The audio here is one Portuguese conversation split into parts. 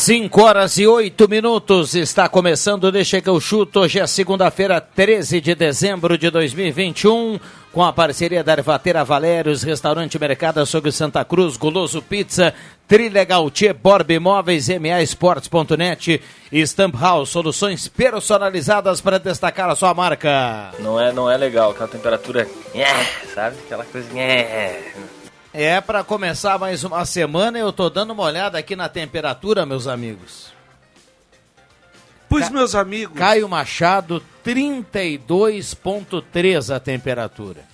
Cinco horas e oito minutos, está começando Deixa que eu chuto. Hoje é segunda-feira, 13 de dezembro de 2021, com a parceria da Ervateira Valérios, Restaurante Mercado Açougue Santa Cruz, Goloso Pizza, Trilegal Tchê, Borb Imóveis, MA Esportes.net e Stamp House, soluções personalizadas para destacar a sua marca. Não é, não é legal, aquela temperatura, sabe? Aquela coisa. É para começar mais uma semana, eu tô dando uma olhada aqui na temperatura, meus amigos. Pois, Ca meus amigos. Caio Machado, 32,3 a temperatura.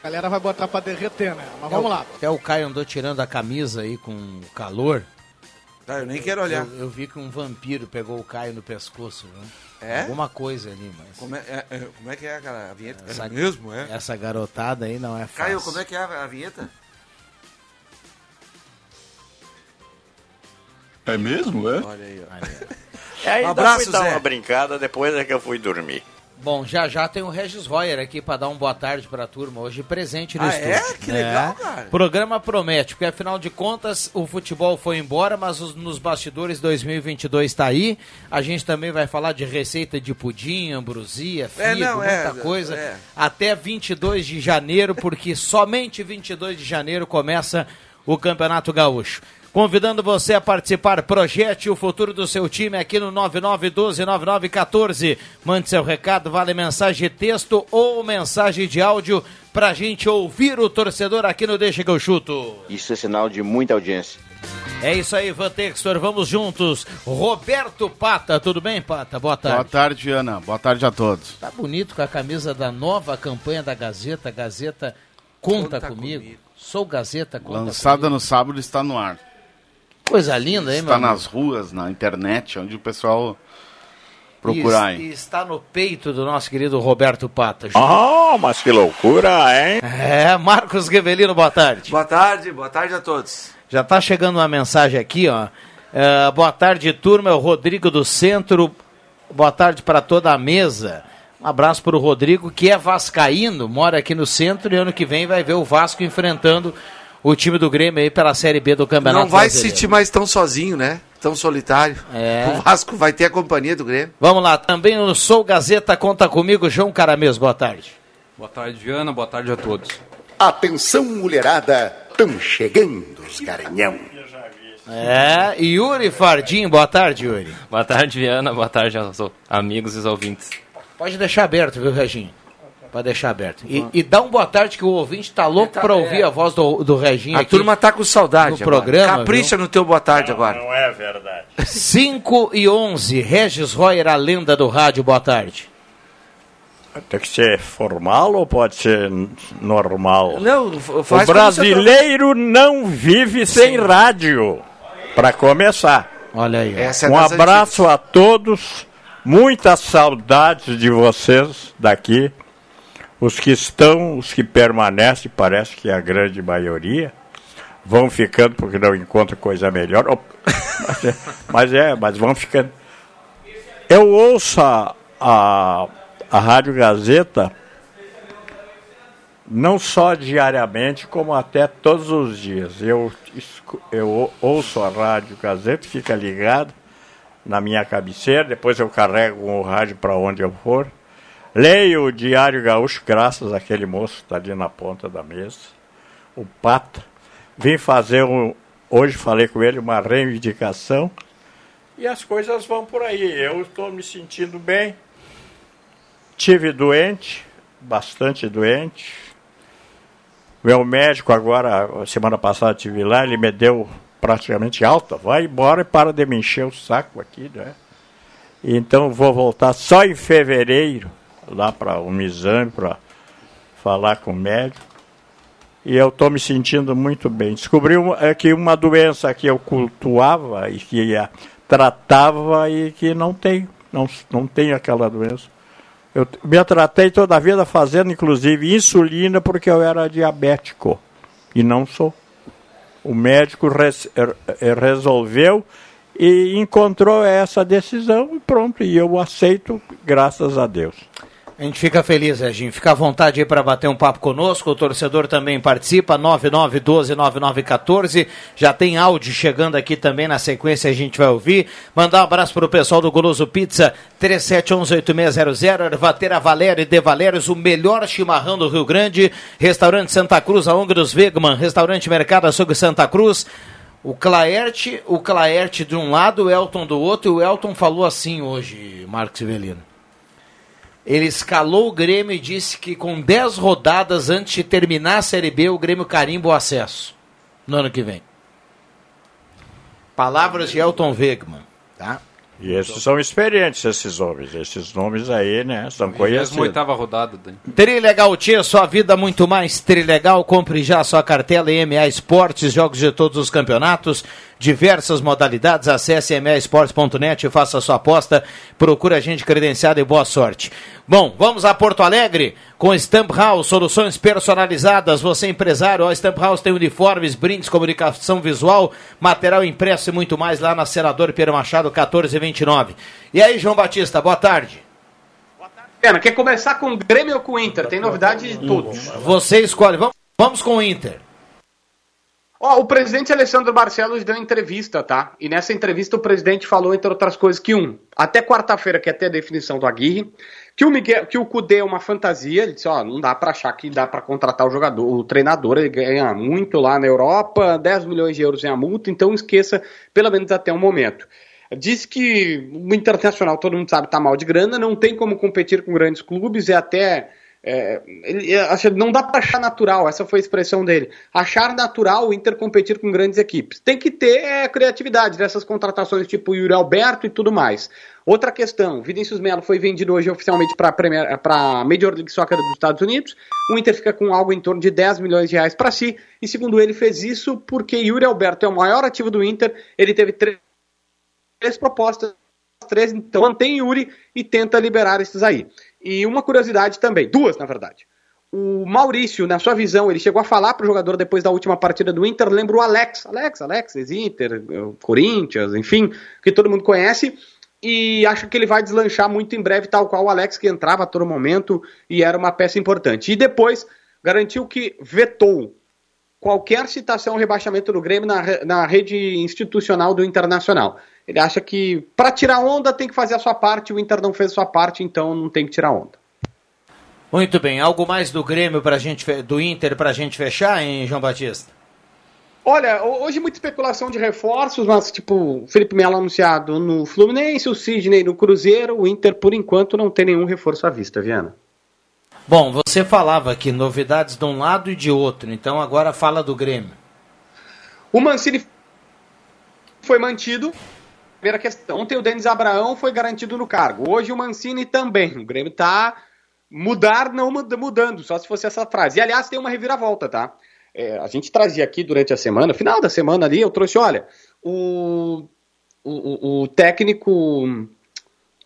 A galera vai botar para derreter, né? Mas vamos é o, lá. Até o Caio andou tirando a camisa aí com calor. Tá, eu nem quero olhar. Eu, eu, vi que um vampiro pegou o Caio no pescoço, né? É? Alguma coisa ali, mas. Como é, é, é como é que é aquela vinheta? Essa, é mesmo, é? Essa garotada aí não é fácil. Caio, como é que é a, a vinheta? É mesmo, é? Olha aí, ó. É, aí abraço, fui dar Zé. uma brincada, depois é que eu fui dormir. Bom, já já tem o Regis Royer aqui para dar um boa tarde para a turma, hoje presente no ah, estúdio. é? Que legal, cara. O programa promete, porque afinal de contas o futebol foi embora, mas os, nos bastidores 2022 está aí. A gente também vai falar de receita de pudim, ambrosia, figo, É, não, muita é, coisa. é. Até 22 de janeiro, porque somente 22 de janeiro começa o Campeonato Gaúcho. Convidando você a participar, projete o futuro do seu time aqui no 99129914. Mande seu recado, vale mensagem de texto ou mensagem de áudio pra gente ouvir o torcedor aqui no Deixa que eu chuto. Isso é sinal de muita audiência. É isso aí, Van Textor, vamos juntos. Roberto Pata, tudo bem, Pata? Boa tarde. Boa tarde, Ana. Boa tarde a todos. Tá bonito com a camisa da nova campanha da Gazeta. Gazeta Conta, Conta comigo. comigo. Sou Gazeta Conta Lançada comigo. no sábado está no ar. Coisa linda, hein, meu Está nas ruas, na internet, onde o pessoal procurar. E, hein? e está no peito do nosso querido Roberto Pata. Oh, mas que loucura, hein? É, Marcos Revelino, boa tarde. Boa tarde, boa tarde a todos. Já tá chegando uma mensagem aqui, ó. É, boa tarde, turma. É o Rodrigo do Centro. Boa tarde para toda a mesa. Um abraço para o Rodrigo, que é vascaíno, mora aqui no centro e ano que vem vai ver o Vasco enfrentando o time do Grêmio aí pela Série B do Campeonato Não vai se Brasileiro. sentir mais tão sozinho, né? Tão solitário. É. O Vasco vai ter a companhia do Grêmio. Vamos lá, também no Sou Gazeta, conta comigo, João Caramês, boa tarde. Boa tarde, Viana. Boa tarde a todos. Atenção, mulherada, estão chegando os garanhão. É, Yuri Fardim, boa tarde, Yuri. Boa tarde, Viana. Boa tarde aos amigos e aos ouvintes. Pode deixar aberto, viu, Reginho? Pode deixar aberto. E, e dá um boa tarde que o ouvinte tá louco Tá- pra é. ouvir a voz do, do Reginho A aqui. turma tá com saudade. no agora. programa, Capricha no teu boa tarde agora. Não é verdade. 5 e 11, Regis Royer, a lenda do rádio, boa tarde. Tem que ser formal ou pode ser normal? Não, O brasileiro não vive sem rádio. Para começar. Olha aí. é Um abraço a todos. Muitas saudades de vocês daqui. Os que estão, os que permanecem, parece que a grande maioria vão ficando porque não encontram coisa melhor. Mas é, mas é, mas vão ficando. Eu ouço a, a, a Rádio Gazeta não só diariamente, como até todos os dias. Eu, eu ouço a Rádio Gazeta, fica ligado na minha cabeceira, depois eu carrego o rádio para onde eu for. Leio o Diário Gaúcho, graças àquele moço que está ali na ponta da mesa, o Pata. Vim fazer um. Hoje falei com ele uma reivindicação. E as coisas vão por aí. Eu estou me sentindo bem. Tive doente, bastante doente. Meu médico agora, semana passada tive lá, ele me deu praticamente alta. Vai embora e para de me encher o saco aqui, né? Então vou voltar só em fevereiro, lá para um exame, para falar com o médico. E eu estou me sentindo muito bem. Descobri é que uma doença que eu cultuava e que tratava e que não tenho, não, não tenho aquela doença. Eu me tratei toda a vida fazendo, inclusive, insulina porque eu era diabético. E não sou. O médico res, resolveu e encontrou essa decisão e pronto. E eu aceito, graças a Deus. A gente fica feliz, Reginho. Fica à vontade aí para bater um papo conosco. O torcedor também participa, 9912-9914. Já tem áudio chegando aqui também na sequência, a gente vai ouvir. Mandar um abraço para o pessoal do Goloso Pizza, 3711-8600. Ervatera Valério e De Valérios, o melhor chimarrão do Rio Grande. Restaurante Santa Cruz, a ONG dos Wegman. Restaurante Mercado Açougue Santa Cruz. O Claerte, o Claerte de um lado, o Elton do outro. E o Elton falou assim hoje, Marcos Ivelino. Ele escalou o Grêmio e disse que com 10 rodadas antes de terminar a Série B, o Grêmio carimba o acesso no ano que vem. Palavras de Elton Wegman, tá? E esses são experientes, esses homens. Esses nomes aí, né? São conhecidos. oitava rodada. Dani. Trilegal Tia, sua vida muito mais Trilegal. Compre já sua cartela EMA Esportes, jogos de todos os campeonatos, diversas modalidades. Acesse maesportes.net e faça sua aposta. Procure a gente credenciado e boa sorte. Bom, vamos a Porto Alegre com Stamp House, soluções personalizadas. Você é empresário, a Stamp House tem uniformes, brindes, comunicação visual, material impresso e muito mais lá na Senador Pedro Machado 1429. E aí, João Batista, boa tarde. Pena, quer começar com o Grêmio ou com o Inter? Tem novidade de todos. Você escolhe. Vamos, vamos com o Inter. Ó, o presidente Alessandro Barcelos deu entrevista, tá? E nessa entrevista o presidente falou, entre outras coisas, que um, até quarta-feira, que é até a definição do Aguirre, que o Miguel, que o Cudê é uma fantasia, ele disse, ó, não dá para achar que dá para contratar o jogador, o treinador, ele ganha muito lá na Europa, 10 milhões de euros em a multa, então esqueça, pelo menos até o momento. Diz que o Internacional, todo mundo sabe, tá mal de grana, não tem como competir com grandes clubes, é até é, ele, acha, não dá para achar natural, essa foi a expressão dele. Achar natural o Inter competir com grandes equipes. Tem que ter é, criatividade dessas contratações tipo Yuri Alberto e tudo mais. Outra questão: Vinícius Melo foi vendido hoje oficialmente para a Major League Soccer dos Estados Unidos. O Inter fica com algo em torno de 10 milhões de reais para si. E segundo ele, fez isso porque Yuri Alberto é o maior ativo do Inter. Ele teve três, três propostas, três, então mantém Yuri e tenta liberar esses aí. E uma curiosidade também, duas na verdade. O Maurício, na sua visão, ele chegou a falar para o jogador depois da última partida do Inter, lembra o Alex, Alex, Alex, ex-Inter, Corinthians, enfim, que todo mundo conhece, e acha que ele vai deslanchar muito em breve, tal qual o Alex, que entrava a todo momento e era uma peça importante. E depois garantiu que vetou qualquer citação ao rebaixamento do Grêmio na, na rede institucional do Internacional. Ele acha que para tirar onda tem que fazer a sua parte, o Inter não fez a sua parte, então não tem que tirar onda. Muito bem, algo mais do Grêmio pra gente do Inter para a gente fechar, hein, João Batista? Olha, hoje muita especulação de reforços, mas tipo, Felipe Melo anunciado no Fluminense, o Sidney no Cruzeiro, o Inter por enquanto não tem nenhum reforço à vista, Viana. Bom, você falava aqui novidades de um lado e de outro, então agora fala do Grêmio. O Mancini foi mantido, primeira questão. Ontem o Denis Abraão foi garantido no cargo. Hoje o Mancini também. O Grêmio tá mudar, não mudando, só se fosse essa frase. E aliás, tem uma reviravolta, tá? É, a gente trazia aqui durante a semana, final da semana ali, eu trouxe, olha, o, o, o técnico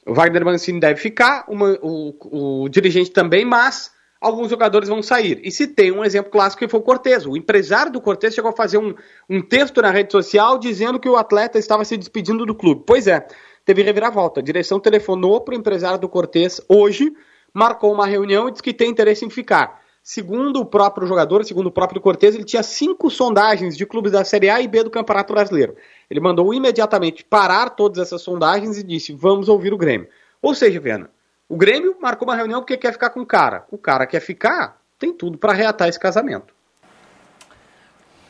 Wagner Mancini deve ficar, uma, o, o dirigente também, mas alguns jogadores vão sair. E se tem um exemplo clássico que foi o Cortez. O empresário do Cortez chegou a fazer um, um texto na rede social dizendo que o atleta estava se despedindo do clube. Pois é, teve reviravolta. A direção telefonou para o empresário do Cortez hoje, marcou uma reunião e disse que tem interesse em ficar. Segundo o próprio jogador, segundo o próprio Cortez, ele tinha cinco sondagens de clubes da Série A e B do Campeonato Brasileiro. Ele mandou imediatamente parar todas essas sondagens e disse: vamos ouvir o Grêmio. Ou seja, Viana, o Grêmio marcou uma reunião porque quer ficar com o cara. O cara quer ficar, tem tudo para reatar esse casamento.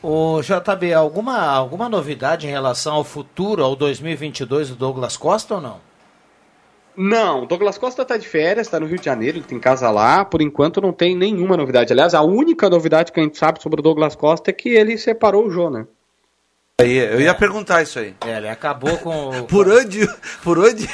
O JB, alguma, alguma novidade em relação ao futuro, ao 2022 do Douglas Costa ou não? Não, Douglas Costa está de férias, está no Rio de Janeiro, ele tem casa lá. Por enquanto não tem nenhuma novidade. Aliás, a única novidade que a gente sabe sobre o Douglas Costa é que ele separou o Jô, né? Aí, eu ia perguntar isso aí. É, ele acabou com. Por onde, por onde,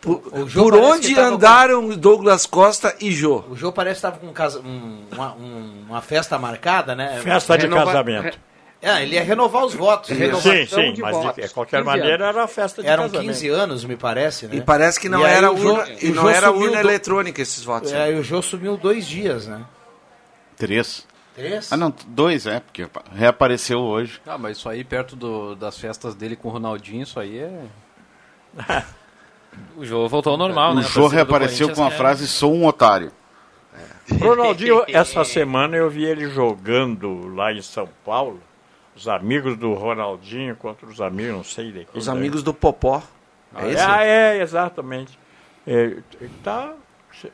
por, por onde andaram Douglas Costa e Jô? O Jô parece que estava com um casa- um- uma, um- uma festa marcada, né? Festa de Renova- casamento. É, ele ia renovar os votos. Sim, renovação sim, de mas votos. de qualquer 15 maneira era festa de Eram casamento. 15 anos, me parece, né? E parece que não E era o urna, e o não era urna do- eletrônica esses votos. É, e o Jô sumiu dois dias, né? Três. Três? Ah, não, dois, é, porque reapareceu hoje. Ah, mas isso aí perto do- das festas dele com o Ronaldinho, isso aí é. O Jô voltou ao normal, o né? A Jô reapareceu com a Corinthians frase, sou um otário. Ronaldinho, essa semana eu vi ele jogando lá em São Paulo. Os amigos do Ronaldinho contra os amigos, não sei de quem. Os daí. amigos do Popó. É esse? Ah, é, exatamente. É, tá, se,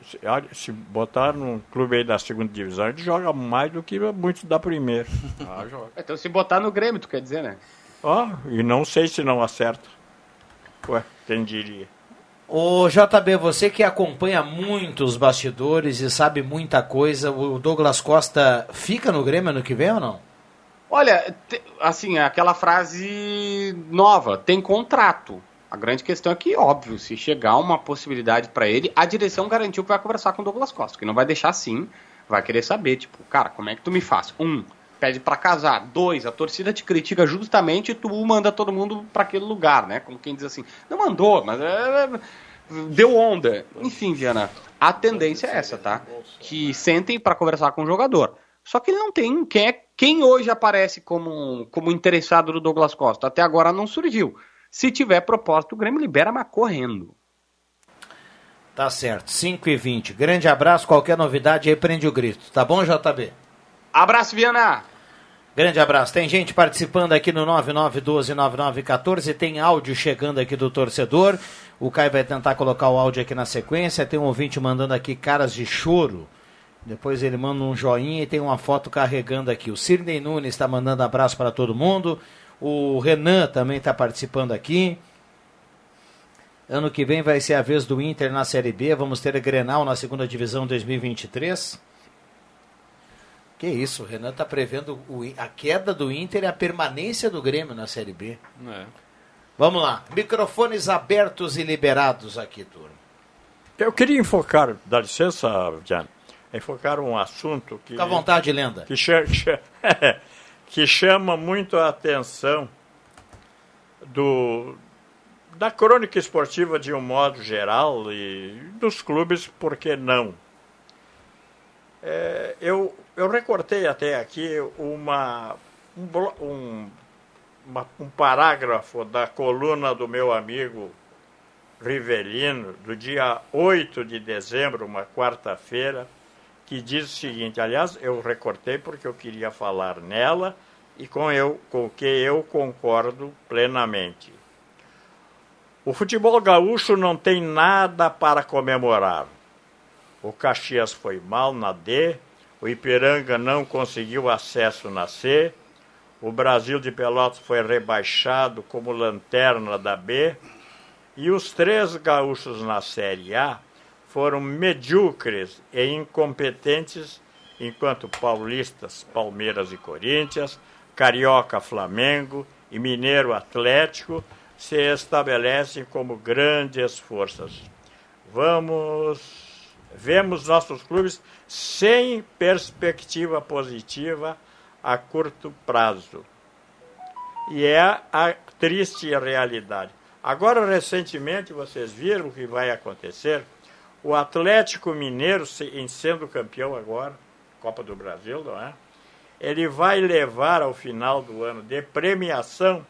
se- botar num clube aí da segunda divisão, ele joga mais do que muitos da primeira. Ah, joga. Então se botar no Grêmio, tu quer dizer, né? Ó, e não sei se não acerta. Ué, quem diria? Ô JB, você que acompanha muito os bastidores e sabe muita coisa, o Douglas Costa fica no Grêmio ano que vem ou não? Olha, assim, aquela frase nova, tem contrato. A grande questão é que, óbvio, se chegar uma possibilidade pra ele, a direção garantiu que vai conversar com o Douglas Costa, que não vai deixar assim, vai querer saber, tipo, cara, como é que tu me faz? Um, pede pra casar. Dois, a torcida te critica justamente e tu manda todo mundo pra aquele lugar, né? Como quem diz assim, não mandou, mas é, deu onda. Enfim, Viana, a tendência é essa, tá? Que sentem pra conversar com o jogador. Só que ele não tem quem é quem hoje aparece como, como interessado no Douglas Costa. Até agora não surgiu. Se tiver proposta, o Grêmio libera, mas correndo. Tá certo, 5 e 20. Grande abraço, qualquer novidade aí prende o grito. Tá bom, JB? Abraço, Viana! Grande abraço. Tem gente participando aqui no 99129914, tem áudio chegando aqui do torcedor. O Caio vai tentar colocar o áudio aqui na sequência. Tem um ouvinte mandando aqui caras de choro. Depois ele manda um joinha e tem uma foto carregando aqui. O Cirnei Nunes está mandando abraço para todo mundo. O Renan também está participando aqui. Ano que vem vai ser a vez do Inter na Série B. Vamos ter Grenal na segunda divisão 2023. Que isso, o Renan está prevendo o a queda do Inter e a permanência do Grêmio na Série B. É. Vamos lá, microfones abertos e liberados aqui, turma. Eu queria enfocar, dá licença, Diana, enfocar um assunto que. Fica à vontade, lenda. Que, cha- cha- que chama muito a atenção do, da crônica esportiva de um modo geral e dos clubes, por que não? É, eu, eu recortei até aqui uma, um, um, uma- um parágrafo da coluna do meu amigo Rivelino, do dia 8 de dezembro, uma quarta-feira, que diz o seguinte, aliás, eu recortei porque eu queria falar nela e com, eu, com o que eu concordo plenamente. O futebol gaúcho não tem nada para comemorar. O Caxias foi mal na D, o Ipiranga não conseguiu acesso na C, o Brasil de Pelotas foi rebaixado como lanterna da B, e os três gaúchos na Série A foram medíocres e incompetentes, enquanto paulistas, Palmeiras e Corinthians, Carioca, Flamengo e Mineiro Atlético se estabelecem como grandes forças. Vamos, vemos nossos clubes sem perspectiva positiva a curto prazo. E é a triste realidade. Agora, recentemente, vocês viram o que vai acontecer? O Atlético Mineiro, se- em sendo campeão agora, Copa do Brasil, não é? Ele vai levar ao final do ano de premiação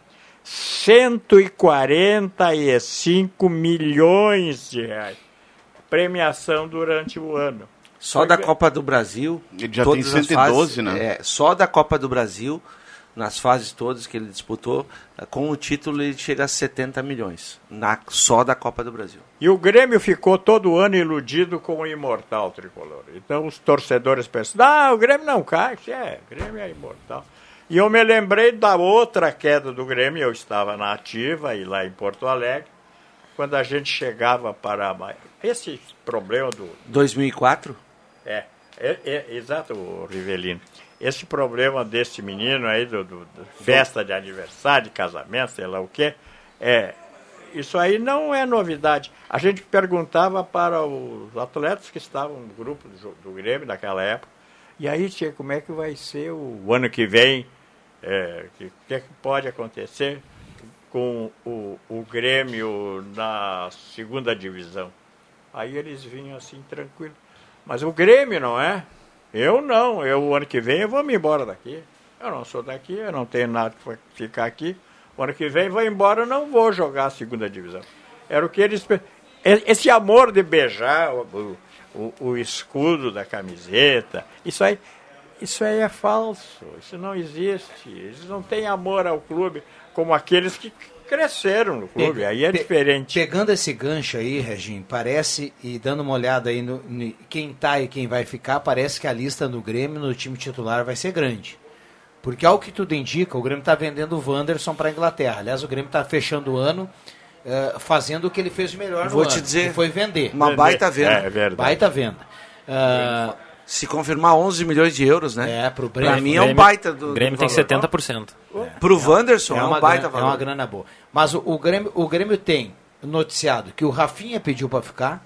145 milhões de reais. Premiação durante o ano. Só da Copa do Brasil. Ele já tem as 112, fases, né? É, só da Copa do Brasil, nas fases todas que ele disputou, eh, com o título ele chega a 70 milhões. Na, só da Copa do Brasil. E o Grêmio ficou todo ano iludido com o imortal tricolor. Então os torcedores pensam, ah, o Grêmio não cai, é, o Grêmio é imortal. E eu me lembrei da outra queda do Grêmio, eu estava na ativa e lá em Porto Alegre, quando a gente chegava para esse problema do 2004? é, é, é, exato, o Rivelino. Esse problema desse menino aí, do, do- do festa de aniversário, de casamento, sei lá o quê, é, isso aí não é novidade. A gente perguntava para os atletas que estavam no grupo do, do Grêmio naquela época, e aí, tia, como é que vai ser o ano que vem? É, O que, é que pode acontecer com o, o Grêmio na segunda divisão? Aí eles vinham assim, tranquilo. Mas o Grêmio não é? Eu não. Eu, o ano que vem, eu vou me embora daqui. Eu não sou daqui, eu não tenho nada para ficar aqui. O ano que vem, vou embora, eu não vou jogar a segunda divisão. Era o que eles... Esse amor de beijar o, o, o escudo da camiseta, isso aí, isso aí é falso. Isso não existe. Eles não têm amor ao clube como aqueles que cresceram no clube. Aí é Pe- diferente. Pegando esse gancho aí, Regim, parece, e dando uma olhada aí no, no- quem tá e quem vai ficar, parece que a lista no Grêmio, no time titular, vai ser grande. Porque ao que tudo indica, o Grêmio está vendendo o Wanderson para a Inglaterra. Aliás, o Grêmio está fechando o ano eh, fazendo o que ele fez de melhor no Vou ano, te dizer, que foi vender. uma baita venda. É verdade. Baita venda. Ah, Se confirmar 11 milhões de euros, né? É, pro Pra Grêmio. mim é um baita do. O Grêmio do tem valor. 70%. Pro Wanderson é, é, uma um baita grana, é valor. uma grana boa. Mas o, o Grêmio, o Grêmio tem noticiado que o Rafinha pediu para ficar.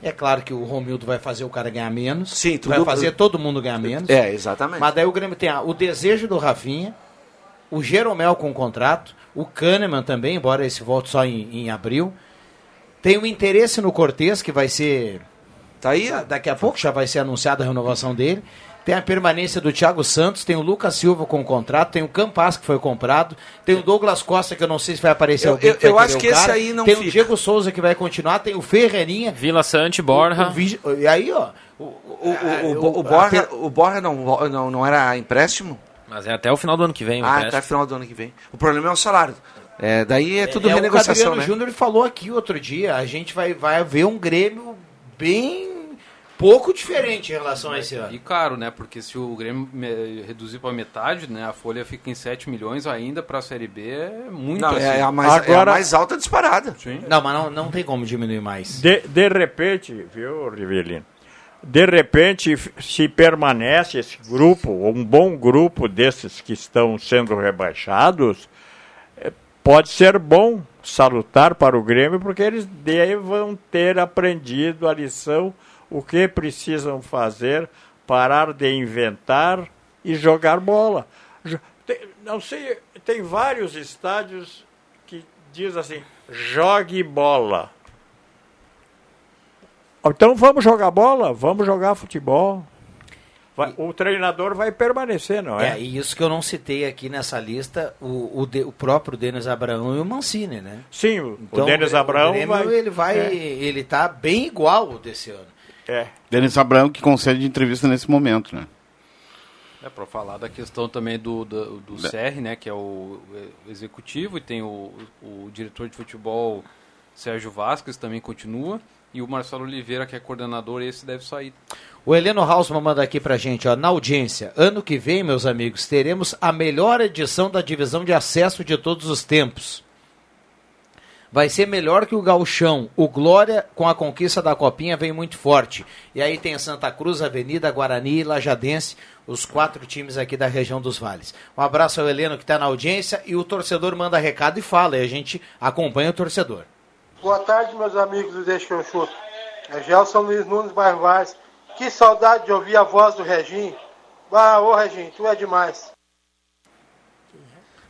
É claro que o Romildo vai fazer o cara ganhar menos. Sim, tudo- vai fazer todo mundo ganhar menos. É, exatamente. Mas daí o Grêmio tem ah, o desejo do Rafinha, o Jeromel com contrato, o Kahneman também, embora esse volte só em, em abril. Tem o interesse no Cortez, que vai ser. Tá aí? Daqui a pouco já vai ser anunciada a renovação dele. Tem a permanência do Thiago Santos, tem o Lucas Silva com contrato, tem o Campas que foi comprado, tem o Douglas Costa, que eu não sei se vai aparecer Eu- alguém eu- eu acho o que esse aí não Tem o fica. Diego Souza que vai continuar, tem o Ferreirinha. Vila Sante, Borja. O e aí, ó. O, o, O, o, o- o, Borja, o Borja não, não, não era empréstimo? Mas é até o final do ano que vem. o Ah, empréstimo. até final do ano que vem. O problema é o salário. É, daí é tudo é, renegociação, O Adriano né? Júnior falou aqui outro dia, a gente vai, vai ver um Grêmio bem pouco diferente em relação a esse ano. E caro, né? Porque se o Grêmio reduzir para metade, né? A folha fica em 7 milhões ainda para a Série B, é muito Não, assim. é, a mais, é a Agora- mais alta disparada. Sim. Não, mas não, não tem como diminuir mais. De, de repente, viu, Rivelino? De repente, se permanece esse grupo, um bom grupo desses que estão sendo rebaixados, pode ser bom, salutar para o Grêmio, porque eles devam ter aprendido a lição, o que precisam fazer, parar de inventar e jogar bola. Não sei, tem vários estádios que diz assim, jogue bola. Então vamos jogar bola, vamos jogar futebol. Vai- o treinador vai permanecer, não é? É, e isso que eu não citei aqui nessa lista, o, o, de- o próprio Denis Abraão e o Mancini, né? Sim, o, Então, o Denis Abraão Grêmio, vai. ele vai, É. ele tá bem igual ao desse ano. É. Denis Abraão que concede entrevista nesse momento, né? É para falar da questão também do, do, do CR, né? Que é o executivo, e tem o, o diretor de futebol Sérgio Vasquez também continua. E o Marcelo Oliveira, que é coordenador, esse deve sair. O Heleno Hausmann manda aqui pra gente, ó, na audiência. Ano que vem, meus amigos, teremos a melhor edição da divisão de acesso de todos os tempos. Vai ser melhor que o Gauchão. O Glória, com a conquista da Copinha, vem muito forte. E aí tem Santa Cruz, Avenida, Guarani e Lajadense, os quatro times aqui da região dos vales. Um abraço ao Heleno que está na audiência e o torcedor manda recado e fala, e a gente acompanha o torcedor. Boa tarde, meus amigos do Deixa eu chuto. É Gelson Luiz Nunes Bairro Vaz. Que saudade de ouvir a voz do Regim. Ah, ô Regim, tu é demais.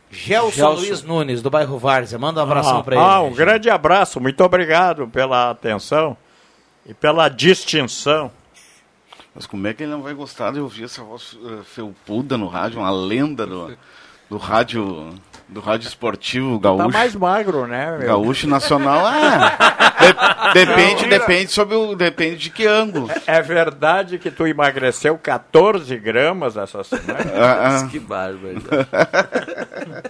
Gelson, Gelson. Luiz Nunes, do bairro Várzea. Manda um abração ah, para ele. Ah, um grande abraço, muito obrigado pela atenção e pela distinção. Mas como é que ele não vai gostar de ouvir essa voz eh, felpuda no rádio, uma lenda do, do rádio do rádio esportivo Tá gaúcho? mais magro, né? meu? Gaúcho nacional, ah, de- depende, depende sobre o, depende de que ângulo. É verdade que tu emagreceu 14 gramas essa semana? Ah, ah. Que bárbaro.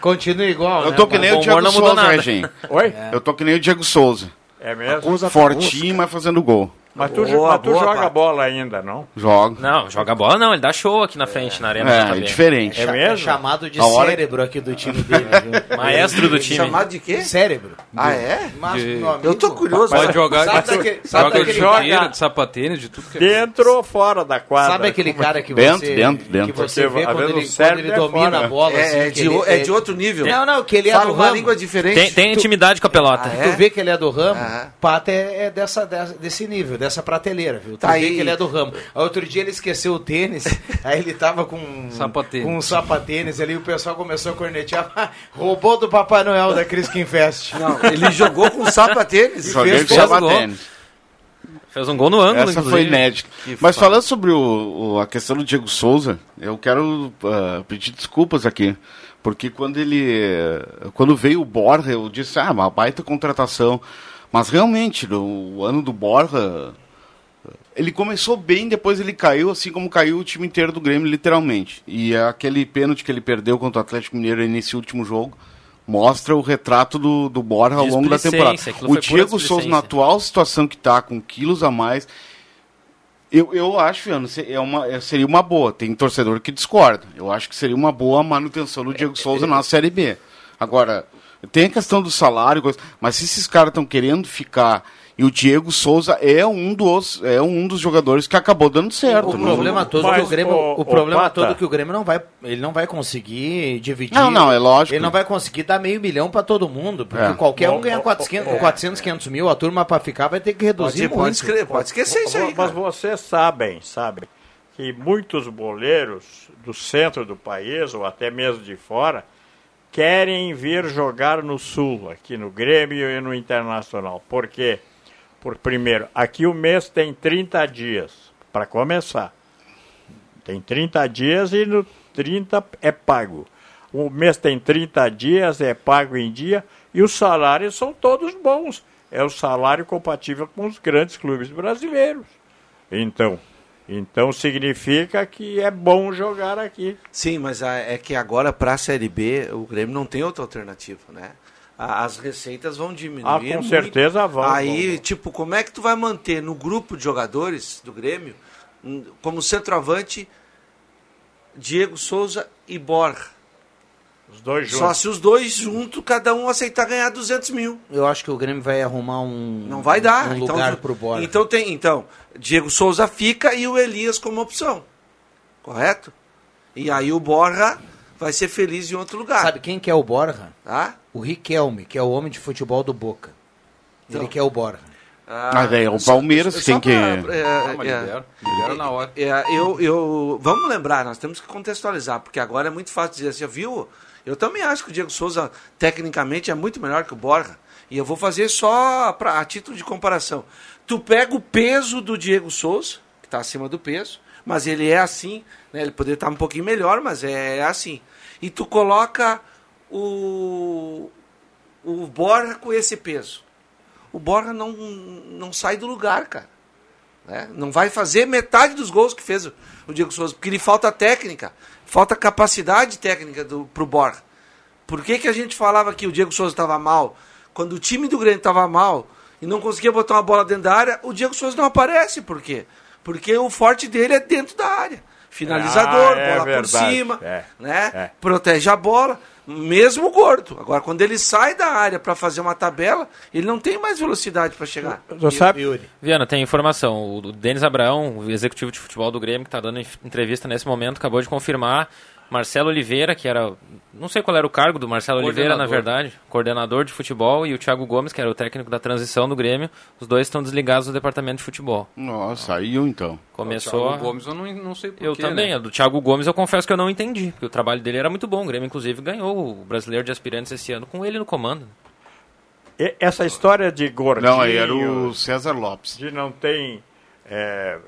Continua igual, Eu né? tô que nem o Diego Souza. Oi? Eu tô que nem o Diego Souza. É mesmo? Fortinho, mas fazendo gol. Mas tu, Boa, mas tu boa, joga Pato. bola ainda, não? Joga. Não, joga bola não, ele dá show aqui na frente, na arena. É, JB. é diferente. É É mesmo? chamado de hora- cérebro aqui do time dele. Maestro do time. Chamado de quê? Cérebro. Ah, é? Mas, De- Eu tô curioso. Pode sabe- jogar Sabe de, daquele- sabe joga de chuteira, cara- de sapatênis, de tudo que é. Dentro ou fora da quadra? Sabe aquele cara que Dentro, você, dentro, dentro. que você Porque vê quando ele, o cérebro quando ele é domina fora. a bola? É, assim, é de, é outro nível. Não, não, que ele é do uma ramo. língua diferente. Tem, intimidade com a pelota. Ah, é? Tu vê que ele é do ramo, Aham. Pato é, é desse nível, dessa prateleira, viu? Tu Tá aí. que ele é do ramo. Aí Outro dia ele esqueceu o tênis, aí ele tava com, Sapatênis. com um sapatênis ali, o pessoal começou a cornetear, roubou do Papai Noel da Cris Fest. Não, ele jogou com sapatênis. Joguei fez com gol. sapatênis. Fez um gol no ângulo, Essa inclusive. foi inédita. Mas falando sobre o, o- a questão do Diego Souza, eu quero ah, pedir desculpas aqui. Porque quando ele. Quando veio o Borja, eu disse, ah, uma baita contratação. Mas realmente, no ano do Borja. Ele começou bem, depois ele caiu, assim como caiu o time inteiro do Grêmio, literalmente. E aquele pênalti que ele perdeu contra o Atlético Mineiro nesse último jogo mostra o retrato do, do Borja ao longo da temporada. O Diego Souza, na atual situação que está, com quilos a mais, eu, eu acho, Fiano, se- é uma, é- seria uma boa. Tem torcedor que discorda. Eu acho que seria uma boa manutenção do Diego Souza na Série B. Agora, tem a questão do salário, mas se esses caras estão querendo ficar. E o Diego Souza é um dos, é um dos jogadores que acabou dando certo. O não- problema todo é que o Grêmio, o ô, problema Pata. todo é que o Grêmio não vai, ele não vai conseguir dividir. Não, não, é lógico. Ele não vai conseguir dar meio milhão pra todo mundo, porque É. qualquer um ganha ô, 400, ô, 400, 500 mil, a turma pra ficar vai ter que reduzir Pode, pode, muito. escrever, pode esquecer isso aí. Mas cara. vocês sabem, sabem, que muitos boleiros do centro do país, ou até mesmo de fora, querem vir jogar no Sul, aqui no Grêmio e no Internacional. Por quê? Por primeiro, aqui o mês tem 30 dias, para começar. Tem 30 dias e no 30 é pago. O mês tem 30 dias, é pago em dia, e os salários são todos bons. É o salário compatível com os grandes clubes brasileiros. Então, então significa que é bom jogar aqui. Sim, mas é que agora para a Série B o Grêmio não tem outra alternativa, né? As receitas vão diminuir. Ah, com muito. certeza vão, Aí, vão, vão. tipo, como é que tu vai manter no grupo de jogadores do Grêmio, hum, como centroavante, Diego Souza e Borja? Os dois Só juntos. se os dois juntos, cada um aceitar ganhar 200 mil. Eu acho que o Grêmio vai arrumar um Não vai dar. um então, lugar tu- pro Borja. Então tem, então, Diego Souza fica e o Elias como opção. Correto? E aí o Borja vai ser feliz em outro lugar. Sabe quem que é o Borja? Tá? O Riquelme, que é o homem de futebol do Boca. Ele Então. que é o Borja. Mas é o Palmeiras que tem que. pra- é, Ah, é, libera na hora. é, eu, eu, vamos lembrar, nós temos que contextualizar, porque agora é muito fácil dizer assim, viu? Eu também acho que o Diego Souza, tecnicamente, é muito melhor que o Borja. E eu vou fazer só pra, a título de comparação. Tu pega o peso do Diego Souza, que está acima do peso, mas ele é assim, né? ele poderia estar um pouquinho melhor, mas é assim. E tu coloca o, o Borja com esse peso. O Borja não, não sai do lugar, cara. né? Não vai fazer metade dos gols que fez o Diego Souza, porque lhe falta técnica, falta capacidade técnica do, pro Borja. Por que, que a gente falava que o Diego Souza estava mal? Quando o time do Grêmio estava mal e não conseguia botar uma bola dentro da área, o Diego Souza não aparece. Por quê? Porque o forte dele é dentro da área. Finalizador, Ah, é bola verdade, por cima, é, né? é. protege a bola, mesmo gordo. Agora, quando ele sai da área para fazer uma tabela, ele não tem mais velocidade para chegar. Você sabe, Viana, tem informação. O Denis Abraão, o executivo de futebol do Grêmio, que está dando en- entrevista nesse momento, acabou de confirmar. Marcelo Oliveira, que era. Não sei qual era o cargo do Marcelo Oliveira, na verdade. Coordenador de futebol. E o Thiago Gomes, que era o técnico da transição do Grêmio. Os dois estão desligados do departamento de futebol. Nossa, saiu então. Começou. O a- Gomes eu não, não sei porquê, Eu também, né? a do Thiago Gomes eu confesso que eu não entendi, porque o trabalho dele era muito bom. O Grêmio, inclusive, ganhou o brasileiro de aspirantes esse ano com ele no comando. e- essa história de gordinho... Não, aí era o César Lopes. de não tem é,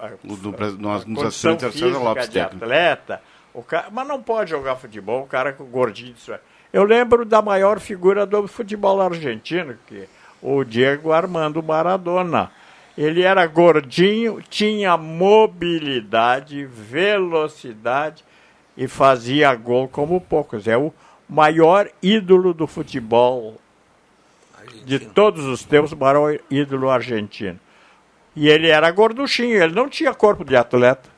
a- O do, nós, nos aspirantes era o César Lopes de técnico. atleta, o cara, mas não pode jogar futebol, o cara com gordinho. Isso é. Eu lembro da maior figura do futebol argentino, que o Diego Armando Maradona. Ele era gordinho, tinha mobilidade, velocidade e fazia gol como poucos. É o maior ídolo do futebol de todos os tempos, o maior ídolo argentino. E ele era gorduchinho, ele não tinha corpo de atleta.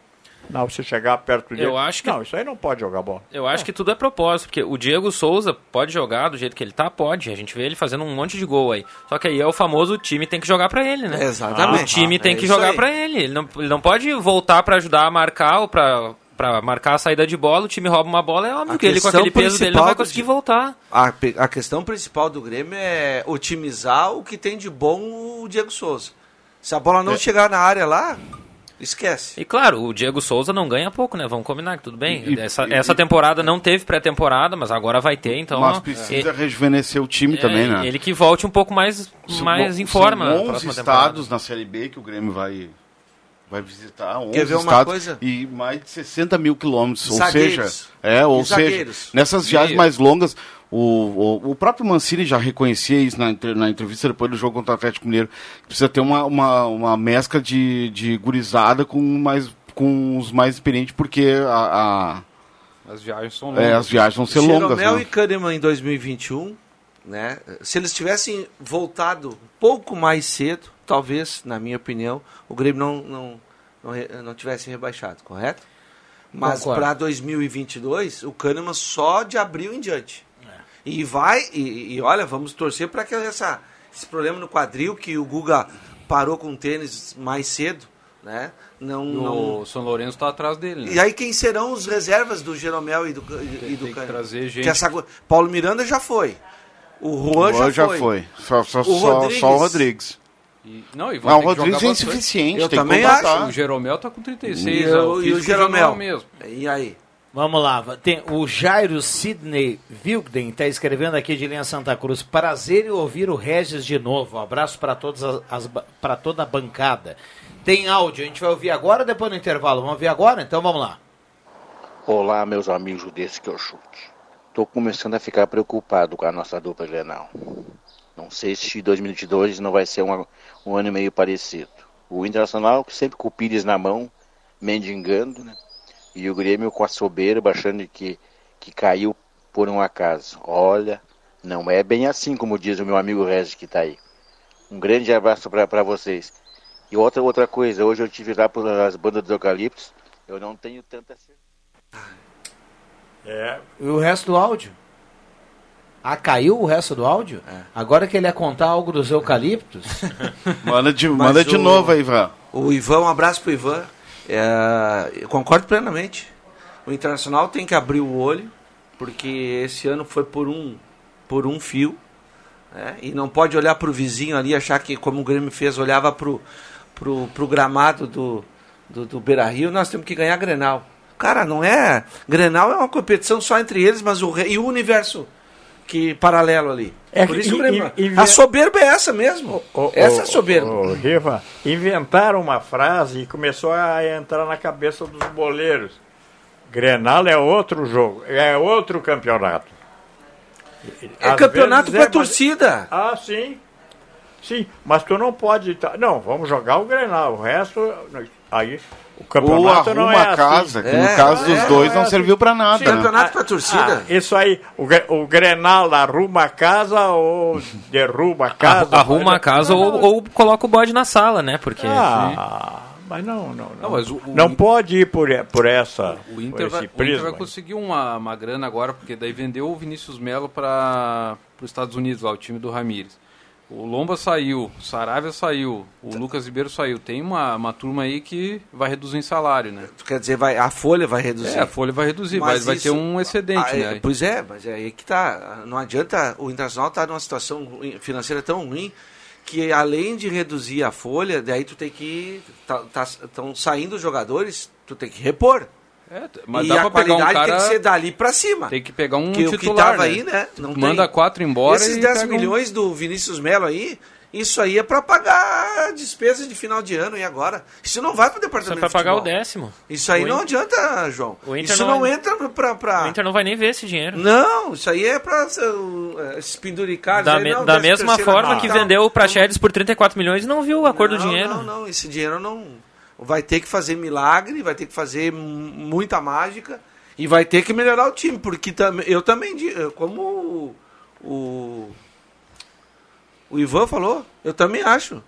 Não, você chegar perto dele. Eu acho que- Não, isso aí não pode jogar bola. Eu acho que tudo é propósito, porque o Diego Souza pode jogar do jeito que ele tá, pode. A gente vê ele fazendo um monte de gol aí. Só que aí é o famoso time tem que jogar pra ele, né? Exatamente. O time Ah, tem é que jogar pra ele. Ele não, ele não pode voltar pra ajudar a marcar ou pra, pra marcar a saída de bola. O time rouba uma bola, é óbvio A que ele com aquele peso dele não vai conseguir voltar. A, a questão principal do Grêmio é otimizar o que tem de bom o Diego Souza. Se a bola não É. chegar na área lá, esquece. E claro, o Diego Souza não ganha pouco, né? Vamos combinar que tudo bem. E- essa, e- essa temporada não teve pré-temporada, mas agora vai ter, então. Mas precisa é- rejuvenescer o time também, né? Ele que volte um pouco mais, mais em forma. na São 11 próxima temporada. estados na Série B que o Grêmio vai, vai visitar. 11 Quer ver uma estados coisa? E mais de 60 mil quilômetros. Ou seja, é, ou E seja, nessas viagens mais longas, o, o, o próprio Mancini já reconhecia isso na, na entrevista depois do jogo contra o Atlético Mineiro. que Precisa ter uma, uma, uma mescla de, de gurizada com, mais, com os mais experientes, porque a, a- As viagens são longas. é, as viagens vão ser longas. Jeromel né? e Kahneman em 2021, né? Se eles tivessem voltado um pouco mais cedo, talvez, na minha opinião, o Grêmio não não não, não tivesse rebaixado, correto? Mas para 2022, o Kahneman só de abril em diante. É. E vai e, e olha, vamos torcer para que essa esse problema no quadril que o Guga parou com o tênis mais cedo, né? Não, E não O São Lourenço tá atrás dele, né? e aí quem serão os reservas do Jeromel e do, e, e do tem que trazer gente. Que essa Paulo Miranda já foi. O Juan, Juan já, já foi. foi. Só- só- o só- Rodrigues. só o Rodrigues. E, não, e Mas vai o ter que Rodrigues é insuficiente. Eu tem que também acho. O Jeromel tá com 36, E, o, e o do Jeromel. mesmo. E aí? Vamos lá, tem o Jairo Sidney Wilden está escrevendo aqui de linha Santa Cruz. Prazer em ouvir o Regis de novo. Um abraço para todas as, as para toda a bancada. Tem áudio, a gente vai ouvir agora depois no intervalo? Vamos ouvir agora? Então vamos lá. Olá, meus amigos desse que eu chute. Tô começando a ficar preocupado com a nossa dupla Grenal. Não sei se 2022 não vai ser uma- um ano meio parecido. O Internacional sempre com o Pires na mão, mendigando, né? E o Grêmio com a soberba, achando que, que caiu por um acaso. Olha, não é bem assim como diz o meu amigo Regis que tá aí. Um grande abraço para vocês. E outra outra coisa, hoje eu tive lá pelas bandas dos eucaliptos, eu não tenho tanta certeza. É, E o resto do áudio? Ah, caiu o resto do áudio? É. Agora que ele ia contar algo dos eucaliptos? Manda de, manda de o- novo aí, Ivan. O Ivan, um abraço pro Ivan. É, concordo plenamente. O Internacional tem que abrir o olho, porque esse ano foi por um, por um fio. né? E não pode olhar pro vizinho ali achar que, como o Grêmio fez, olhava pro, pro gramado do, do, do Beira Rio, nós temos que ganhar Grenal. Cara, não é. Grenal é uma competição só entre eles, mas o, e o universo que paralelo ali. É Por isso o A soberba é essa mesmo. Ô, essa ô, é soberba. ô, Riva, inventaram uma frase e começou a entrar na cabeça dos boleiros. Grenal é outro jogo, é outro campeonato. É Às campeonato pra é, torcida. Ah, sim. Sim, mas tu não pode. tá- Não, vamos jogar o Grenal. O resto. Aí. O Ou campeonato não arruma é a casa, assim. que no caso dos dois não serviu pra nada. Sim, né? Campeonato pra torcida. Ah, isso aí, o, o Grenal arruma a casa ou derruba a casa? Arruma a casa ou, ou coloca o bode na sala, né? Porque. Ah, mas não, não, não. Não, mas o- o- Não pode ir por, por essa. O Inter, por vai, esse o Inter prisma. vai conseguir uma, uma grana agora, porque daí vendeu o Vinícius Melo para os Estados Unidos, lá, o time do Ramires. O Lomba saiu, o Saravia saiu, o Lucas Ribeiro saiu. Tem uma, uma turma aí que vai reduzir em salário, né? Quer dizer, vai, a folha vai reduzir. É, a folha vai reduzir, Mas vai, vai ter isso- um excedente, Ah, é, né? Pois é, mas é aí que tá. Não adianta. O Internacional está numa situação financeira tão ruim que além de reduzir a folha, daí tu tem que. Estão tá, tão saindo os jogadores, tu tem que repor. É, mas e dá a pra pegar um qualidade cara- tem que ser dali pra cima. Tem que pegar um que o que titular, tava né? aí, né? Não Manda tem. quatro embora Esses e 10 pega um- milhões do Vinícius Melo aí, isso aí é pra pagar despesas de final de ano e agora. Isso não vai pro Isso é departamento pra de pagar o décimo. Isso aí O não Inter- adianta, João. O Inter Isso não não, vai- entra pra, pra... O Inter não vai nem ver esse dinheiro. Não, isso aí é pra uh, esses penduricados. Da, aí, me- não, da mesma forma ano, que tal. vendeu o Praxedes por 34 milhões e não viu a cor do Não, dinheiro. Não, não, esse dinheiro não. Vai ter que fazer milagre, vai ter que fazer muita mágica e vai ter que melhorar o time, porque tam, eu também, eh, como o, o, o Ivan falou, eu também acho.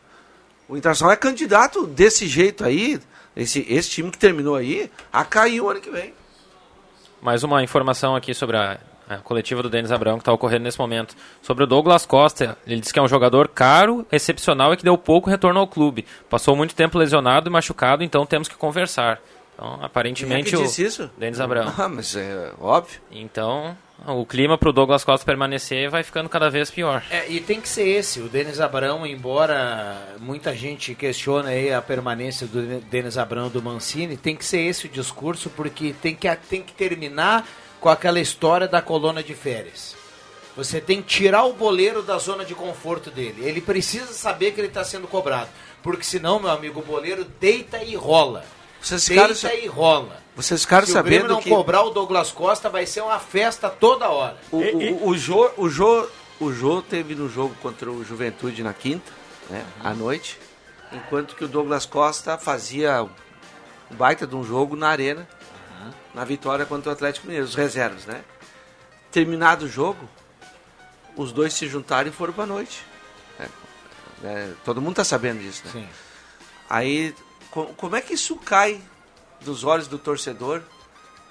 O Internacional é candidato desse jeito aí, esse, esse time que terminou aí, a cair o ano que vem. Mais uma informação aqui sobre a, a coletiva do Denis Abrão que está ocorrendo nesse momento. Sobre o Douglas Costa, ele disse que é um jogador caro, excepcional e que deu pouco retorno ao clube. Passou muito tempo lesionado e machucado, então temos que conversar. Então, aparentemente Quem é que o disse isso? Denis Abrão. Ah, mas é óbvio. Então, o clima para o Douglas Costa permanecer vai ficando cada vez pior. É, e tem que ser esse, o Denis Abrão, embora muita gente questione aí a permanência do Denis Abrão do Mancini, tem que ser esse o discurso, porque tem que, tem que terminar com aquela história da coluna de férias. Você tem que tirar o boleiro da zona de conforto dele. Ele precisa saber que ele está sendo cobrado. Porque senão, meu amigo, o boleiro deita e rola. Vocês deita ficaram- e rola. Vocês ficaram Se o Grêmio sabendo não que cobrar o Douglas Costa, vai ser uma festa toda hora. o, o, o, Jô, o, Jô, o Jô teve no jogo contra o Juventude na quinta, né, à noite, enquanto que o Douglas Costa fazia um baita de um jogo na arena, na vitória contra o Atlético Mineiro, os reservas, né? Terminado o jogo, os dois se juntaram e foram pra noite. É, é, todo mundo tá sabendo disso, né? Sim. Aí, co- como é que isso cai dos olhos do torcedor?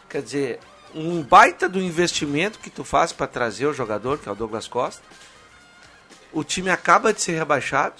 Quer dizer, um baita do investimento que tu faz para trazer o jogador, que é o Douglas Costa. O time acaba de ser rebaixado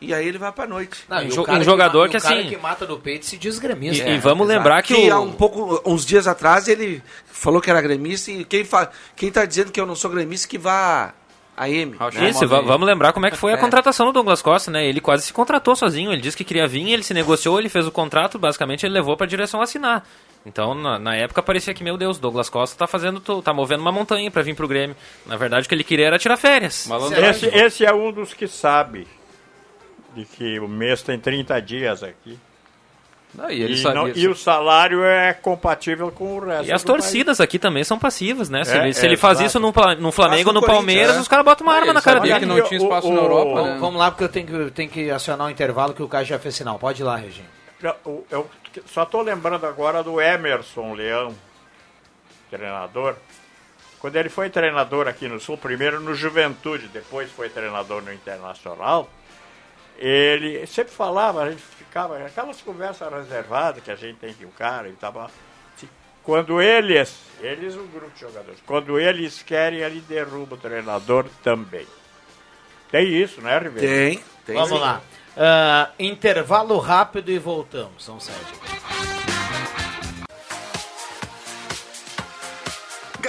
e aí ele vai para noite. Não, e Um o jo- cara um jogador que, cara assim- que mata no peito se diz gremista. E- e vamos exato. lembrar que o- há um pouco, uns dias atrás ele falou que era gremista e quem, fa... quem tá dizendo que eu não sou gremista que vá a M. né? Isso, va- vamos lembrar como é que foi a É. contratação do Douglas Costa, né? Ele quase se contratou sozinho, ele disse que queria vir, ele se negociou, ele fez o contrato, basicamente ele levou para a direção assinar. Então, na, na época parecia que, meu Deus, Douglas Costa tá fazendo, tá movendo uma montanha para vir pro Grêmio. Na verdade, o que ele queria era tirar férias. Esse, esse é um dos que sabe de que o mês tem 30 dias aqui. Ah, e ele e, não- e o salário é compatível com o resto E as do país. torcidas aqui também são passivas, né? Se É, ele, se é, ele faz exato. isso no, no Flamengo ou no no Palmeiras, Corinthians, os caras botam uma Ah, arma na cara dele. que não tinha espaço na Europa, né? Vamos lá, porque eu tenho que, eu tenho que acionar o intervalo que o Caio já fez sinal. Pode ir lá, Regina. O- Eu só estou lembrando agora do Emerson Leão, treinador. Quando ele foi treinador aqui no Sul, primeiro no Juventude, depois foi treinador no Internacional, ele sempre falava, a gente ficava, aquelas conversas reservadas que a gente tem que o cara e tal. se- Quando eles, eles o grupo de jogadores, quando eles querem, ele derruba o treinador também. Tem isso, né, Ribeiro? Tem, tem Vamos sim. lá. Ah, intervalo rápido e voltamos. São sete.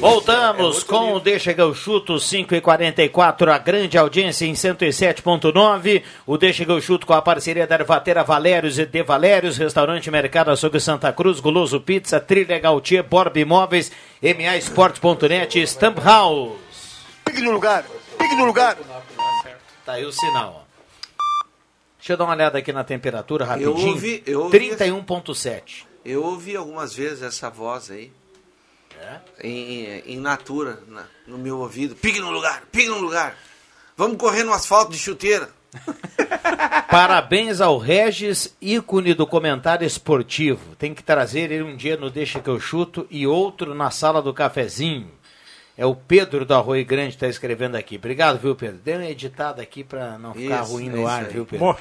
Voltamos com o Deixa que eu chuto 5 e 44 a grande audiência em 107.9. O Deixa que eu chuto com a parceria da Ervatera Valérios e De Valérios, Restaurante Mercado Açougue Santa Cruz, Guloso Pizza, Trilha Gautier, Borb Imóveis, MA Esportes.net, Stamp House. Pique no lugar! Pique no lugar! Tá aí o sinal, ó. Deixa eu dar uma olhada aqui na temperatura Eu rapidinho. ouvi, eu ouvi 31.7. Eu ouvi algumas vezes essa voz aí. Em, em, em natura, na- no meu ouvido. Pique no lugar, pique no lugar. Vamos correr no asfalto de chuteira. Parabéns ao Regis, ícone do comentário esportivo. Tem que trazer ele um dia no Deixa que eu chuto e outro na sala do cafezinho. É o Pedro do Arroio Grande que está escrevendo aqui. Obrigado, viu, Pedro? Dê uma editada aqui para não ficar Isso, ruim é no isso ar, aí. viu, Pedro?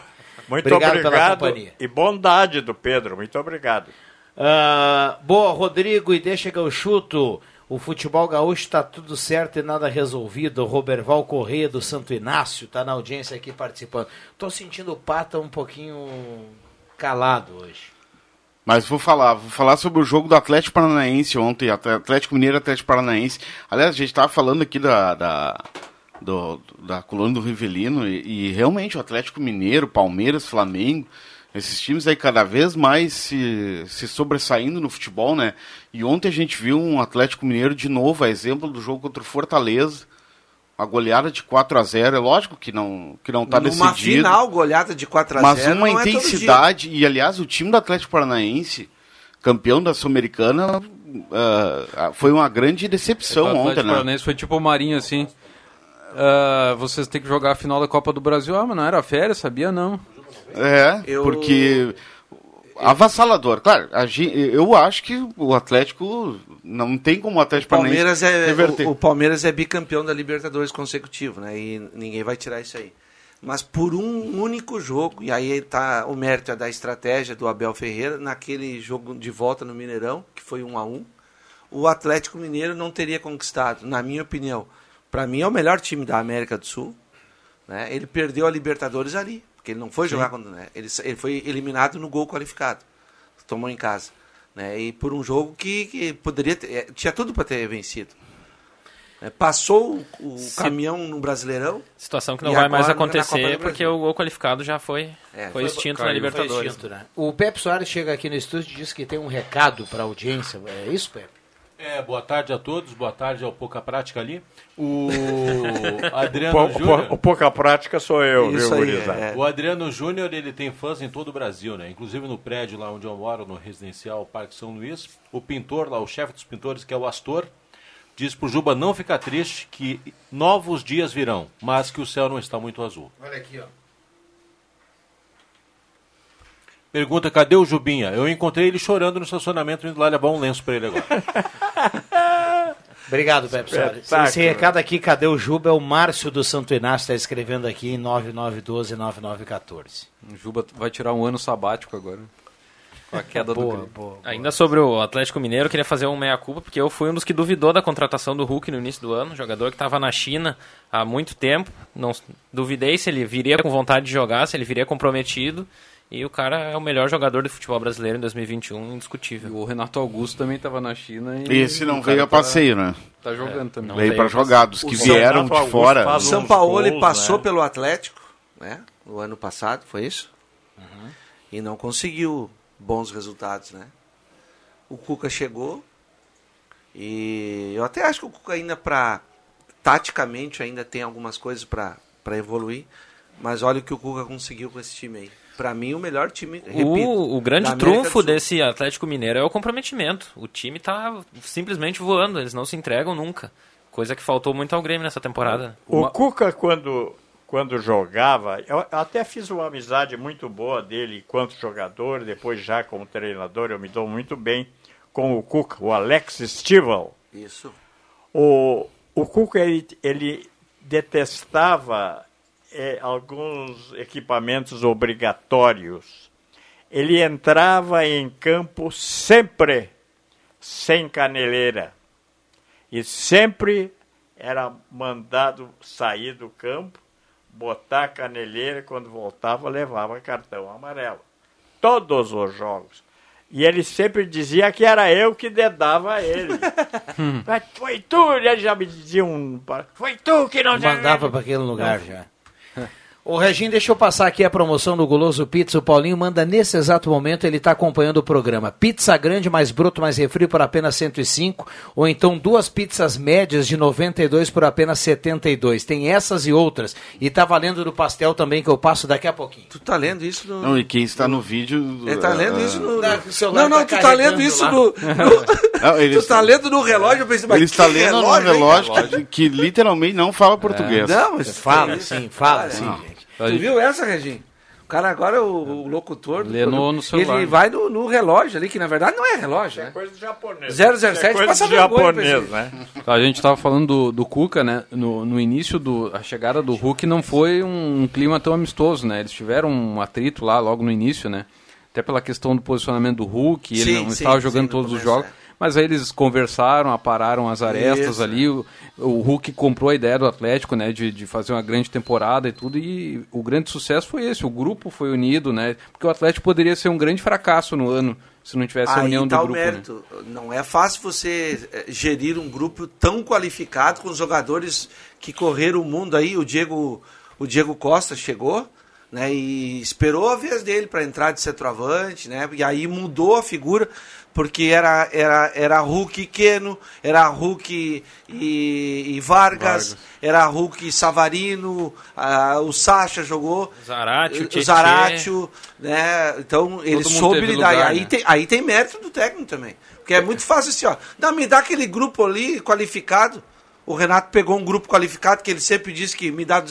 Muito obrigado, obrigado, pela companhia. e bondade do Pedro. Muito obrigado. Ah, boa, Rodrigo, e deixa que eu chuto. O futebol gaúcho está tudo certo e nada resolvido. O Roberval Correia do Santo Inácio está na audiência aqui participando. Tô sentindo o Pata um pouquinho calado hoje. Mas vou falar, vou falar sobre o jogo do Atlético Paranaense ontem, At- Atlético Mineiro Atlético Paranaense. Aliás, a gente estava falando aqui da, da, do- da coluna do Rivelino e, e realmente o Atlético Mineiro, Palmeiras, Flamengo, esses times aí cada vez mais se, se sobressaindo no futebol, né? E ontem a gente viu um Atlético Mineiro de novo, a exemplo do jogo contra o Fortaleza, uma goleada de 4 a 0 é lógico que não que não tá Numa decidido. final, goleada de 4 a 0 Mas uma não é todo dia. intensidade, e aliás, o time do Atlético Paranaense, campeão da Sul-Americana, uh, foi uma grande decepção o ontem, né? Paranaense foi tipo o Marinho, assim. Uh, vocês têm que jogar a final da Copa do Brasil. Ah, mas não era férias, sabia não. É, Eu- porque avassalador. Claro, eu acho que o Atlético não tem como o Atlético Palmeiras Paranaense é, reverter. o, o Palmeiras é bicampeão da Libertadores consecutivo, né? E ninguém vai tirar isso aí. Mas por um único jogo, e aí tá o mérito é da estratégia do Abel Ferreira, naquele jogo de volta no Mineirão, que foi um a um, o Atlético Mineiro não teria conquistado, na minha opinião. Para mim é o melhor time da América do Sul. Né? Ele perdeu a Libertadores ali, porque ele não foi Sim. jogar quando. Né? Ele, ele foi eliminado no gol qualificado. Tomou em casa. Né? E por um jogo que, que poderia ter, eh, tinha tudo para ter vencido. É, passou o, caminhão no Brasileirão. Situação que não vai mais acontecer porque o gol qualificado já foi, É, foi extinto na Libertadores. extinto, né? O Pepe Soares chega aqui no estúdio e diz que tem um recado para a audiência. É isso, Pepe? É, boa tarde a todos, boa tarde ao Pouca Prática ali. O Adriano O Júnior. o- pouca prática sou eu, Isso viu, aí, é. O Adriano Júnior, ele tem fãs em todo o Brasil, né? Inclusive no prédio lá onde eu moro, no residencial Parque São Luís. O pintor lá, o chefe dos pintores, que é o Astor, diz pro Juba não ficar triste que novos dias virão, mas que o céu não está muito azul. Olha aqui, ó. Pergunta, cadê o Jubinha? Eu encontrei ele chorando no estacionamento, indo lá levar um lenço para ele agora. Obrigado, Pepe Soares. Espetáculo. Esse recado aqui, cadê o Juba? É o Márcio do Santo Inácio, está escrevendo aqui em 9912-9914. O Juba vai tirar um ano sabático agora. Com a queda do Boa, boa. Ainda sobre o Atlético Mineiro, eu queria fazer um meia-culpa, porque eu fui um dos que duvidou da contratação do Hulk no início do ano, jogador que estava na China há muito tempo. Não duvidei se ele viria com vontade de jogar, se ele viria comprometido. E o cara é o melhor jogador do futebol brasileiro em 2021, indiscutível. O Renato Augusto também estava na China e. Esse não o veio a tá- passeio, né? Tá jogando também. Veio para jogar, dos que vieram de fora. O São Paulo ele passou pelo Atlético, né? No ano passado, foi isso? E não conseguiu bons resultados, né? O Cuca chegou e eu até acho que o Cuca ainda para taticamente ainda tem algumas coisas para para evoluir, mas olha o que o Cuca conseguiu com esse time aí. Para mim o melhor time, repito, O, o grande trunfo desse Atlético Mineiro é o comprometimento. O time tá simplesmente voando, eles não se entregam nunca. Coisa que faltou muito ao Grêmio nessa temporada. O Cuca, quando, quando jogava, eu até fiz uma amizade muito boa dele enquanto jogador, depois já como treinador, eu me dou muito bem com o Cuca, o Alex Stivel. Isso. O, o Cuca, ele, ele detestava eh, alguns equipamentos obrigatórios. Ele entrava em campo sempre sem caneleira. E sempre era mandado sair do campo, botar a caneleira, quando voltava, levava cartão amarelo. Todos os jogos. E ele sempre dizia que era eu que dedava ele. Mas foi tu, ele já me dizia um. Foi tu que não Mandava para aquele lugar já. Ô, Reginho, deixa eu passar aqui a promoção do Guloso Pizza. O Paulinho manda nesse exato momento, ele está acompanhando o programa. Pizza grande, mais broto, mais refri por apenas 105. Ou então duas pizzas médias de 92 por apenas 72. Tem essas e outras. E tá valendo do pastel também, que eu passo daqui a pouquinho. Tu tá lendo isso no... Não, e quem está no vídeo. Ele tá lendo ah, isso no. Tá, o celular Não, não, tá tu tá lendo isso lá. no. no- Não, ele- Tu tá lendo no relógio, eu pensei, mas Ele está lendo no hein, relógio que, que literalmente não fala português. Não, mas Fala, sim, fala, Olha, sim, não. gente. Tu viu essa, Reginho? O cara agora, o, o locutor, do Lê no- programa, no celular. ele vai no, no relógio ali, que na verdade não é relógio, né? coisa de japonês. 007 Isso é coisa passa de japonês, né? A gente estava falando do, do Cuca, né? No, no início do a chegada do Hulk não foi um, um clima tão amistoso, né? Eles tiveram um atrito lá logo no início, né? Até pela questão do posicionamento do Hulk, ele Sim, não sim, estava sim, jogando no todos os jogos. Mas aí eles conversaram, apararam as arestas Isso. ali. O, o Hulk comprou a ideia do Atlético, né? De, de fazer uma grande temporada e tudo. E o grande sucesso foi esse. O grupo foi unido, né? Porque o Atlético poderia ser um grande fracasso no ano se não tivesse a união tá do grupo. né? mérito. Não é fácil você eh, gerir um grupo tão qualificado com jogadores que correram o mundo aí. O Diego, o Diego Costa chegou, né? E esperou a vez dele para entrar de centroavante, né? E aí mudou a figura porque era era era Hulk e Keno, era Hulk e, e Vargas, Vargas. era Hulk e Savarino, o Sacha jogou, Zarate, o. Zaratio, né? Então ele soube lidar. Lugar, aí né? tem aí tem mérito do técnico também, porque é muito fácil assim, ó. Não, me dá aquele grupo ali qualificado. O Renato pegou um grupo qualificado que ele sempre disse que me dá.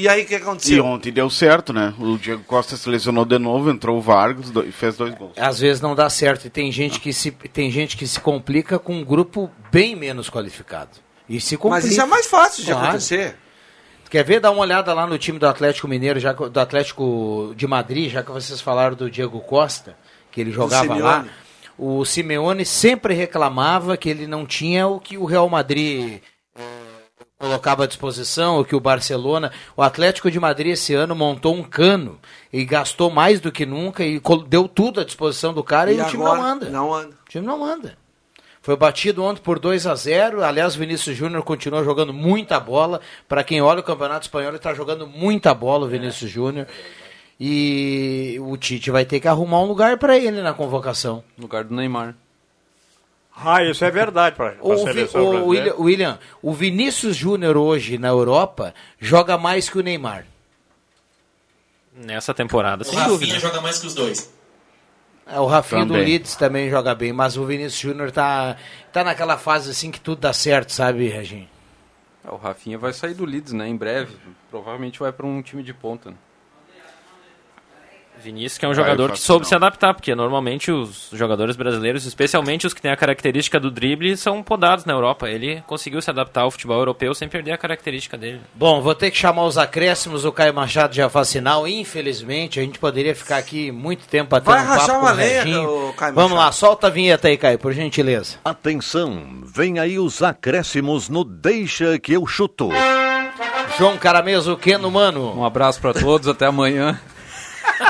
E aí o que E aconteceu? ontem deu certo, né? O Diego Costa se lesionou de novo, entrou o Vargas e fez dois gols. Às vezes não dá certo e tem gente que se, tem gente que se complica com um grupo bem menos qualificado. E se complica. Mas isso é mais fácil de Claro. acontecer. Quer ver? Dá uma olhada lá no time do Atlético Mineiro, já que- do Atlético de Madrid, já que vocês falaram do Diego Costa, que ele jogava lá. O Simeone sempre reclamava que ele não tinha o que o Real Madrid colocava à disposição, o que o Barcelona. O Atlético de Madrid esse ano montou um cano e gastou mais do que nunca e deu tudo à disposição do cara e, E o time não anda. não anda. O time não anda. Foi batido ontem por 2 a 0 Aliás, o Vinícius Júnior continua jogando muita bola. Para quem olha o Campeonato Espanhol, ele está jogando muita bola, o Vinícius Júnior. E o Tite vai ter que arrumar um lugar para ele na convocação. Lugar do Neymar. Ah, isso é verdade para a seleção o brasileira. William, William, o Vinícius Júnior hoje na Europa joga mais que o Neymar. Nessa temporada, O sem Rafinha dúvida. joga mais que os dois. É, O Rafinha do Também. Leeds também joga bem, mas o Vinícius Júnior tá, tá naquela fase assim que tudo dá certo, sabe, Reginho? É, o Rafinha vai sair do Leeds, né? Em breve. Provavelmente vai para um time de ponta. né? Vinícius, que é um jogador que soube não. se adaptar, porque normalmente os jogadores brasileiros, especialmente os que têm a característica do drible, são podados na Europa. Ele conseguiu se adaptar ao futebol europeu sem perder a característica dele. Bom, vou ter que chamar os acréscimos, o Caio Machado já faz sinal, infelizmente, a gente poderia ficar aqui muito tempo batendo Vai um papo rachar com uma o lenha, Caio Vamos lá, solta a vinheta aí, Caio, por gentileza. Atenção, vem aí os acréscimos no Deixa que eu chuto. João Carameso, Keno Mano. Um abraço para todos, até amanhã.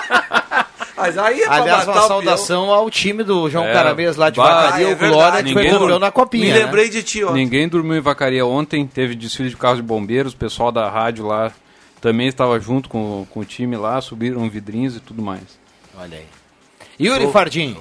Mas aí é Aliás, uma saudação ao time do João É, lá de Vacaria, é o Glória, que foi Ninguém- campeão na Copinha. Me né? lembrei de ti ontem. Ninguém dormiu em Vacaria ontem, teve desfile de carros de bombeiros, o pessoal da rádio lá também estava junto com, com o time lá, subiram vidrinhos e tudo mais. Olha aí. Yuri Sou- Fardim.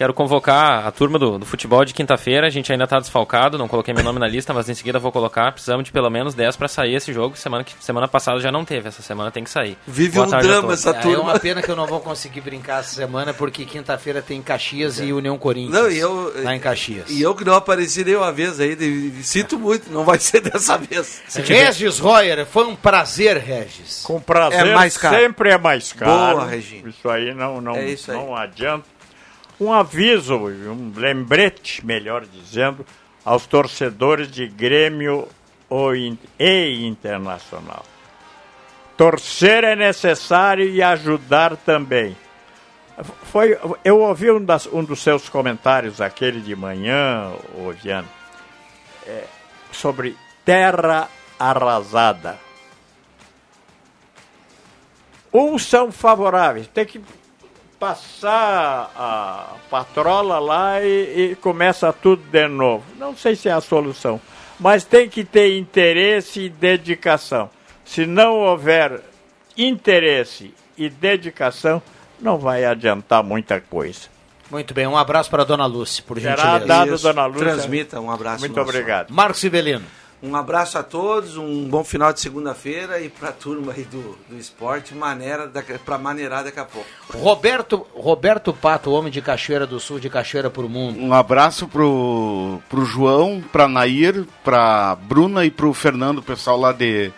Quero convocar a turma do, do futebol de quinta-feira. A gente ainda está desfalcado, não coloquei meu nome na lista, mas em seguida vou colocar. Precisamos de pelo menos 10 para sair esse jogo. Semana, que, semana passada já não teve, essa semana tem que sair. Vive Boa um drama essa É, turma. é uma pena que eu não vou conseguir brincar essa semana, porque quinta-feira tem Caxias e União Corinthians. Não, e eu, lá em Caxias. E eu que não apareci nenhuma vez ainda. Sinto muito, não vai ser dessa vez. Regis Royer, foi um prazer, Regis. Com prazer, É mais caro. sempre é mais caro. Boa, Regina. Isso aí não, não, É isso aí. não adianta. Um aviso, um lembrete, melhor dizendo, aos torcedores de Grêmio e Internacional. Torcer é necessário e ajudar também. Foi, eu ouvi um, das- um dos seus comentários, aquele de manhã, ô Viana, é, sobre terra arrasada. Uns são favoráveis, tem que passar a patrola lá e, e começa tudo de novo. Não sei se é a solução, mas tem que ter interesse e dedicação. Se não houver interesse e dedicação, não vai adiantar muita coisa. Muito bem, um abraço para a dona Lúcia, por Será gentileza. dado, Isso. dona Lúcia. Transmita um abraço. Muito obrigado. Marcos Sibelino. Um abraço a todos, um bom final de segunda-feira e pra turma aí do, do esporte, maneira pra maneirar daqui a pouco. Roberto, Roberto Pato, homem de Cachoeira do Sul, de Cachoeira por Mundo. Um abraço pro, pro João, pra Nair, pra Bruna e pro Fernando, pessoal lá de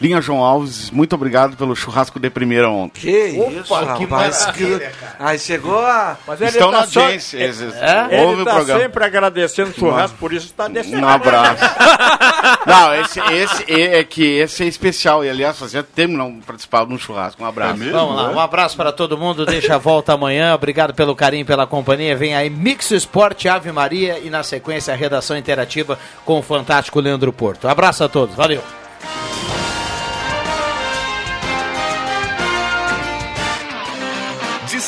Linha João Alves. Muito obrigado pelo churrasco de primeira ontem. Que Opa, isso, que rapaz. maravilha, Aí chegou a. Mas Estão tá na só- audiência, É? ouve Ele o está programa. sempre agradecendo o churrasco, por isso está descendo. Um abraço. Não, esse, esse é, é que esse é especial. E aliás, fazia tempo que não participava de um churrasco. Um abraço. Vamos lá, um abraço para todo mundo. Deixa a volta amanhã. Obrigado pelo carinho, pela companhia. Vem aí Mix Esporte Ave Maria e na sequência a redação interativa com o fantástico Leandro Porto. Abraço a todos, valeu.